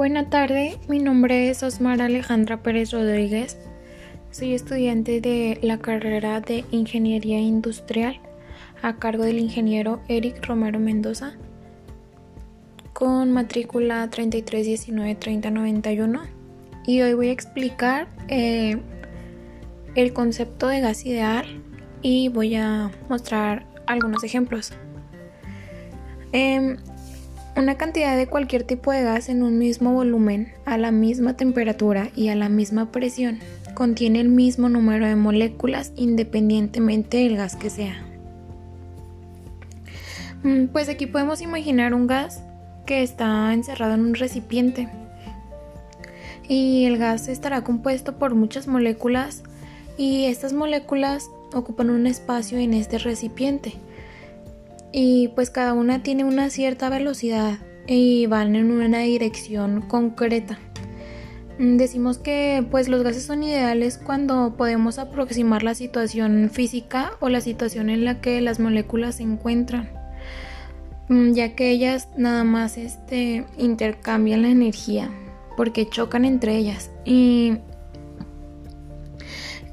Buena tarde, mi nombre es Osmar Alejandra Pérez Rodríguez. Soy estudiante de la carrera de Ingeniería Industrial a cargo del ingeniero Eric Romero Mendoza con matrícula 33193091 y hoy voy a explicar eh, el concepto de gas ideal y voy a mostrar algunos ejemplos. Em, una cantidad de cualquier tipo de gas en un mismo volumen, a la misma temperatura y a la misma presión, contiene el mismo número de moléculas independientemente del gas que sea. Mm, pues aquí podemos imaginar un gas que está encerrado en un recipiente. Y el gas estará compuesto por muchas moléculas y estas moléculas ocupan un espacio en este recipiente y pues cada una tiene una cierta velocidad y van en una dirección concreta. Mm, decimos que pues los gases son ideales cuando podemos aproximar la situación física o la situación en la que las moléculas se encuentran, mm, ya que ellas nada más este, intercambian la energía porque chocan entre ellas y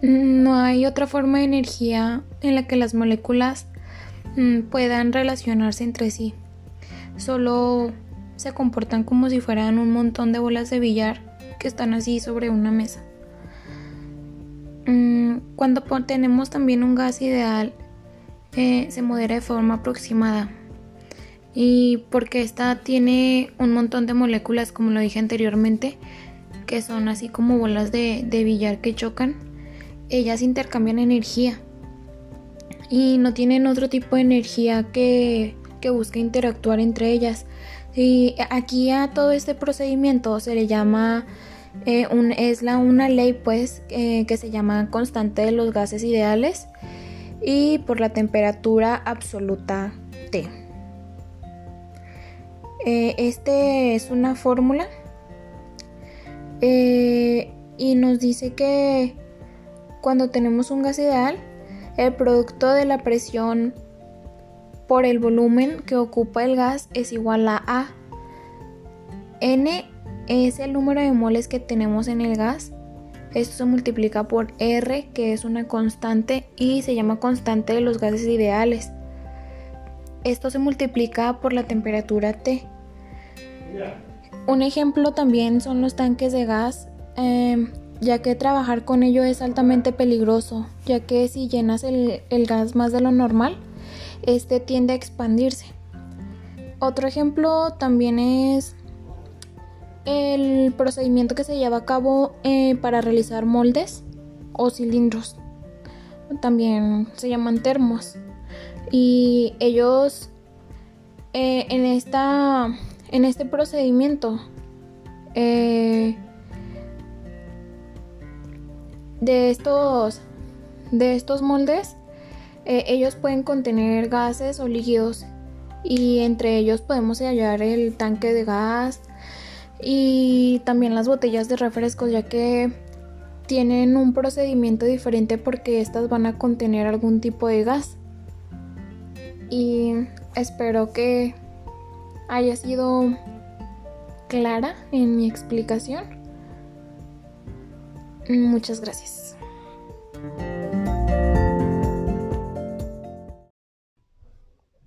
no hay otra forma de energía en la que las moléculas puedan relacionarse entre sí. Solo se comportan como si fueran un montón de bolas de billar que están así sobre una mesa. Mm, cuando tenemos también un gas ideal, eh, se modera de forma aproximada. Y porque esta tiene un montón de moléculas, como lo dije anteriormente, que son así como bolas de billar que chocan, ellas intercambian energía y no tienen otro tipo de energía que, que busque interactuar entre ellas. Y aquí a todo este procedimiento se le llama, eh, es la, una ley pues eh, que se llama constante de los gases ideales y por la temperatura absoluta T. Eh, este es una fórmula y nos dice que cuando tenemos un gas ideal el producto de la presión por el volumen que ocupa el gas es igual a A. N es el número de moles que tenemos en el gas. Esto se multiplica por R, que es una constante y se llama constante de los gases ideales. Esto se multiplica por la temperatura T. Un ejemplo también son los tanques de gas. Em, ya que trabajar con ello es altamente peligroso, ya que si llenas el, gas más de lo normal, este tiende a expandirse. Otro ejemplo también es el procedimiento que se lleva a cabo eh, para realizar moldes o cilindros. También se llaman termos. Y ellos eh, en, esta, en este procedimiento eh, de estos, de estos moldes, eh, ellos pueden contener gases o líquidos y entre ellos podemos hallar el tanque de gas y también las botellas de refrescos ya que tienen un procedimiento diferente porque estas van a contener algún tipo de gas. Y espero que haya sido clara en mi explicación Muchas gracias.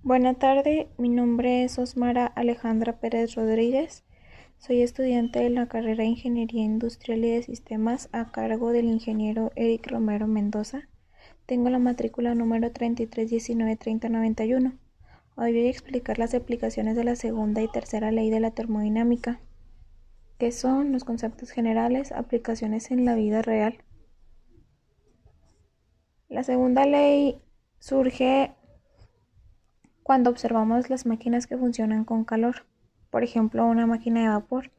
Buenas tardes, mi nombre es Osmara Alejandra Pérez Rodríguez. Soy estudiante de la carrera de Ingeniería Industrial y de Sistemas a cargo del ingeniero Eric Romero Mendoza. Tengo la matrícula número 33193091. Hoy voy a explicar las aplicaciones de la segunda y tercera ley de la termodinámica que son los conceptos generales, aplicaciones en la vida real. La segunda ley surge cuando observamos las máquinas que funcionan con calor, por ejemplo una máquina de vapor.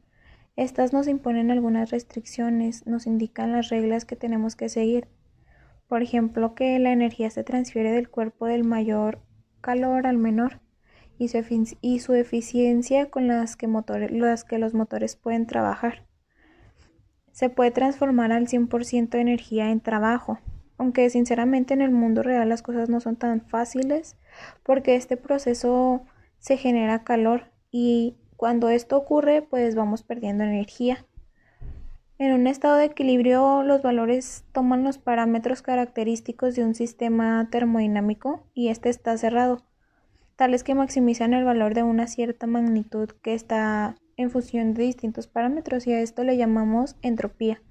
Estas nos imponen algunas restricciones, nos indican las reglas que tenemos que seguir. Por ejemplo, que la energía se transfiere del cuerpo del mayor calor al menor y su, eficiencia con las que, las que los motores pueden trabajar. Se puede transformar al 100% de energía en trabajo, aunque sinceramente en el mundo real las cosas no son tan fáciles porque este proceso se genera calor y cuando esto ocurre, pues vamos perdiendo energía. En un estado de equilibrio, los valores toman los parámetros característicos de un sistema termodinámico y este está cerrado, tales que maximizan el valor de una cierta magnitud que está en función de distintos parámetros y a esto le llamamos entropía.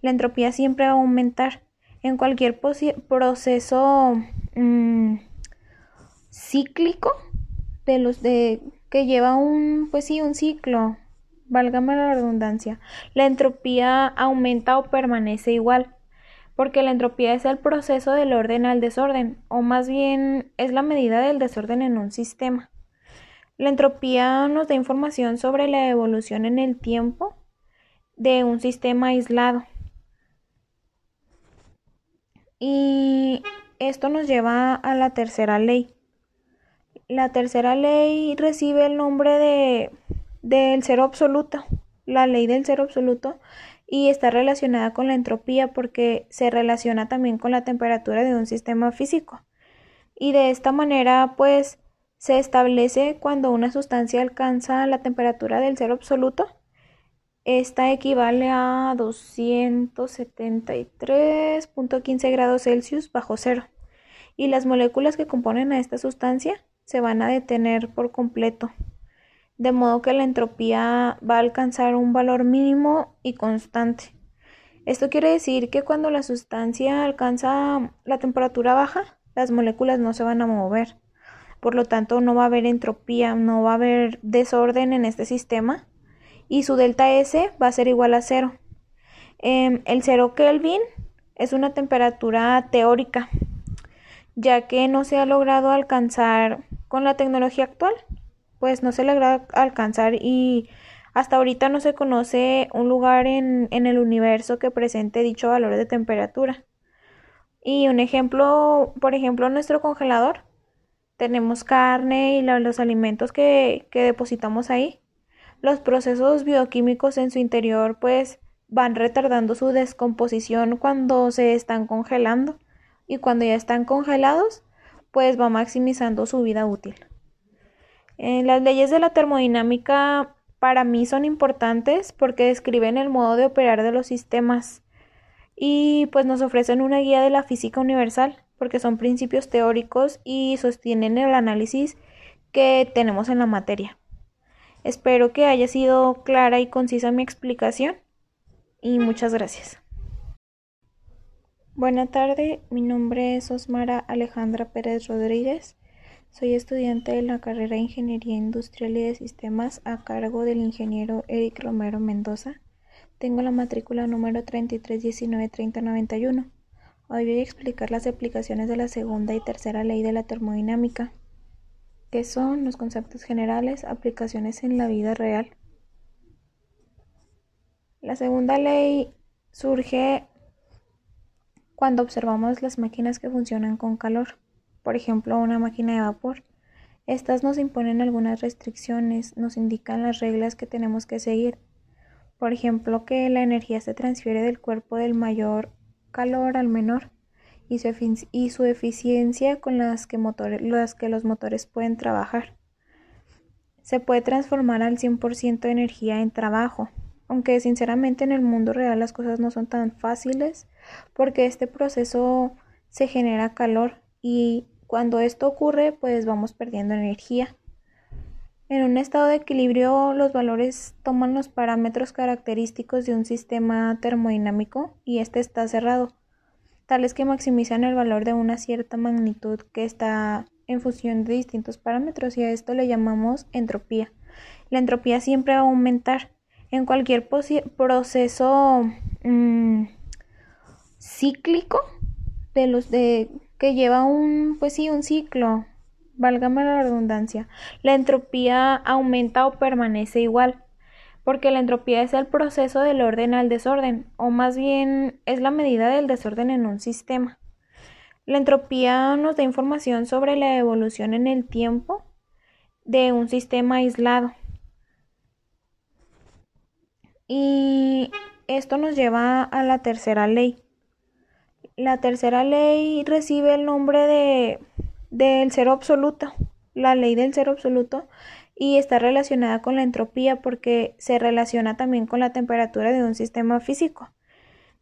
La entropía siempre va a aumentar. En cualquier proceso mm, cíclico de los que lleva un pues sí un ciclo válgame la redundancia la entropía aumenta o permanece igual porque la entropía es el proceso del orden al desorden o más bien es la medida del desorden en un sistema. La entropía nos da información sobre la evolución en el tiempo de un sistema aislado. Y esto nos lleva a la tercera ley. La tercera ley recibe el nombre de del cero absoluto, la ley del cero absoluto, y está relacionada con la entropía porque se relaciona también con la temperatura de un sistema físico. Y de esta manera, pues, se establece cuando una sustancia alcanza la temperatura del cero absoluto. Esta equivale a 273.15 grados Celsius bajo cero. Y las moléculas que componen a esta sustancia se van a detener por completo, de modo que la entropía va a alcanzar un valor mínimo y constante. Esto quiere decir que cuando la sustancia alcanza la temperatura baja, las moléculas no se van a mover. Por lo tanto, no va a haber entropía, no va a haber desorden en este sistema y su delta S va a ser igual a cero. Em, el cero Kelvin es una temperatura teórica, ya que no se ha logrado alcanzar con la tecnología actual, pues no se logra alcanzar y hasta ahorita no se conoce un lugar en, en el universo que presente dicho valor de temperatura. Y un ejemplo, por ejemplo, nuestro congelador. Tenemos carne y los alimentos que, que depositamos ahí. Los procesos bioquímicos en su interior pues van retardando su descomposición cuando se están congelando y cuando ya están congelados pues va maximizando su vida útil. Eh, las leyes de la termodinámica para mí son importantes porque describen el modo de operar de los sistemas y pues nos ofrecen una guía de la física universal porque son principios teóricos y sostienen el análisis que tenemos en la materia. Espero que haya sido clara y concisa mi explicación y muchas gracias. Buenas tardes, mi nombre es Osmara Alejandra Pérez Rodríguez. Soy estudiante de la carrera de Ingeniería Industrial y de Sistemas a cargo del ingeniero Eric Romero Mendoza. Tengo la matrícula número 33193091. Hoy voy a explicar las aplicaciones de la segunda y tercera ley de la termodinámica, que son los conceptos generales, aplicaciones en la vida real. La segunda ley surge cuando observamos las máquinas que funcionan con calor, por ejemplo una máquina de vapor. Estas nos imponen algunas restricciones, nos indican las reglas que tenemos que seguir. Por ejemplo, que la energía se transfiere del cuerpo del mayor calor al menor y su, eficiencia con las que, las que los motores pueden trabajar. Se puede transformar al 100% de energía en trabajo, aunque sinceramente en el mundo real las cosas no son tan fáciles porque este proceso se genera calor y cuando esto ocurre pues vamos perdiendo energía. En un estado de equilibrio los valores toman los parámetros característicos de un sistema termodinámico y este está cerrado, tales que maximizan el valor de una cierta magnitud que está en función de distintos parámetros y a esto le llamamos entropía. La entropía siempre va a aumentar en cualquier proceso mm, cíclico de los de que lleva un pues sí un ciclo válgame la redundancia la entropía aumenta o permanece igual porque la entropía es el proceso del orden al desorden o más bien es la medida del desorden en un sistema la entropía nos da información sobre la evolución en el tiempo de un sistema aislado y esto nos lleva a la tercera ley. La tercera ley recibe el nombre de del cero absoluto, la ley del cero absoluto, y está relacionada con la entropía porque se relaciona también con la temperatura de un sistema físico.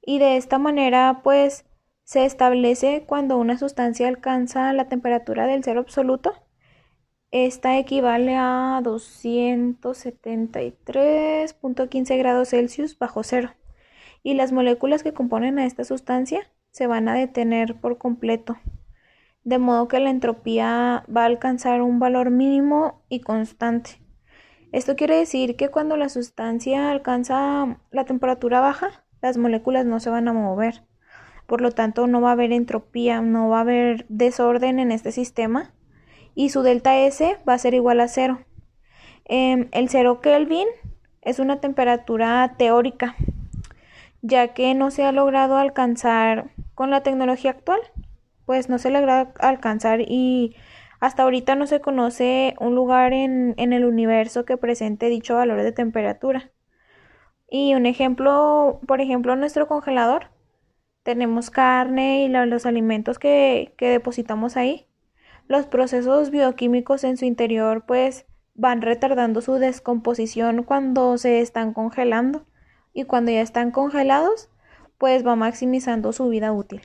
Y de esta manera, pues, se establece cuando una sustancia alcanza la temperatura del cero absoluto. Esta equivale a 273.15 grados Celsius bajo cero. Y las moléculas que componen a esta sustancia se van a detener por completo de modo que la entropía va a alcanzar un valor mínimo y constante. Esto quiere decir que cuando la sustancia alcanza la temperatura baja, las moléculas no se van a mover. Por lo tanto, no va a haber entropía, no va a haber desorden en este sistema y su delta S va a ser igual a cero. Em, el cero Kelvin es una temperatura teórica, ya que no se ha logrado alcanzar con la tecnología actual pues no se logra alcanzar y hasta ahorita no se conoce un lugar en, en el universo que presente dicho valor de temperatura. Y un ejemplo, por ejemplo, nuestro congelador. Tenemos carne y los alimentos que, que depositamos ahí. Los procesos bioquímicos en su interior pues van retardando su descomposición cuando se están congelando y cuando ya están congelados pues va maximizando su vida útil.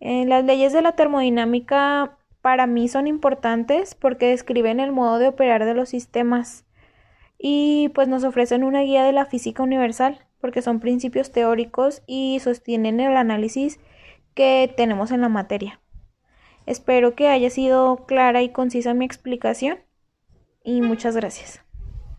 Eh, las leyes de la termodinámica para mí son importantes porque describen el modo de operar de los sistemas y pues nos ofrecen una guía de la física universal porque son principios teóricos y sostienen el análisis que tenemos en la materia. Espero que haya sido clara y concisa mi explicación y muchas gracias.